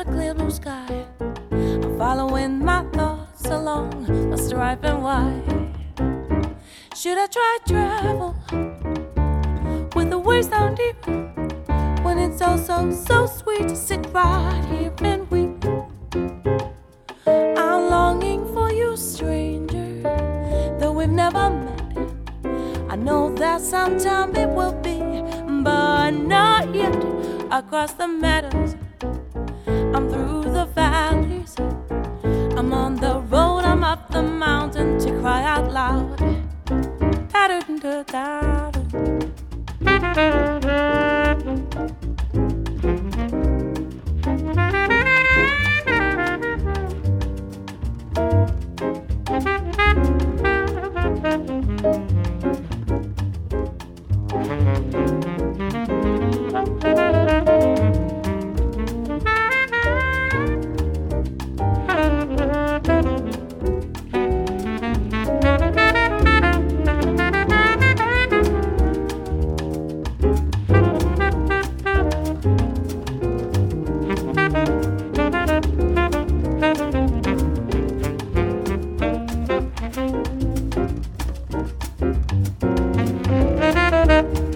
a clear blue sky. I'm following my thoughts along a stripe and white. Should I try travel with the waves down deep when it's all so so sweet to sit right here and weep? I'm longing for you, stranger, though we've never met. I know that sometime it will be, but not yet. Across the meadows, I'm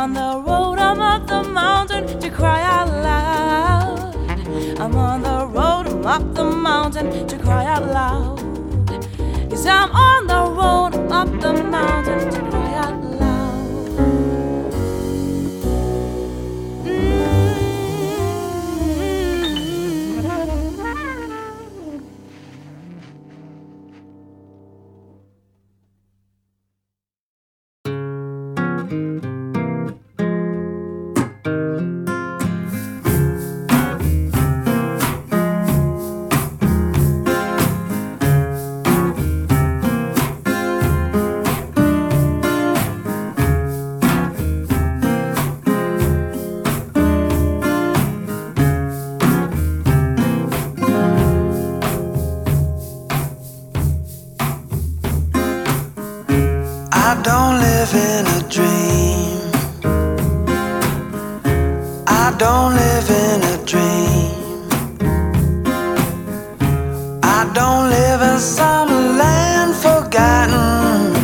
on the road, I'm up the mountain to cry out loud. I'm on the road, I'm up the mountain to cry out loud. Yes, I'm on the road, I'm up the mountain don't live in some land forgotten.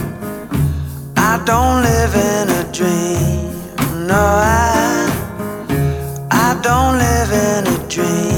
I don't live in a dream. No, I I don't live in a dream.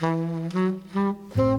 Mm-hmm.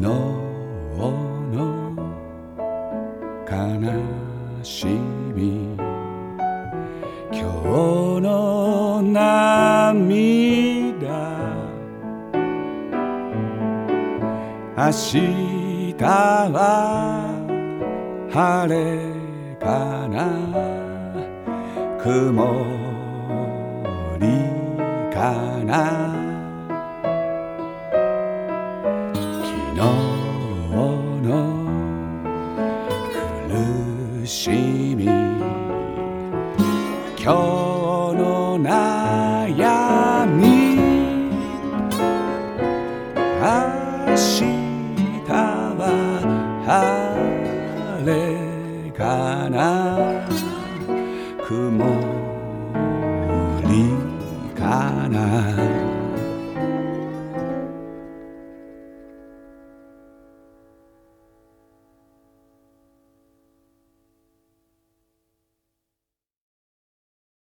の悲しみ。今日の涙。明日は晴れかな。曇りかな。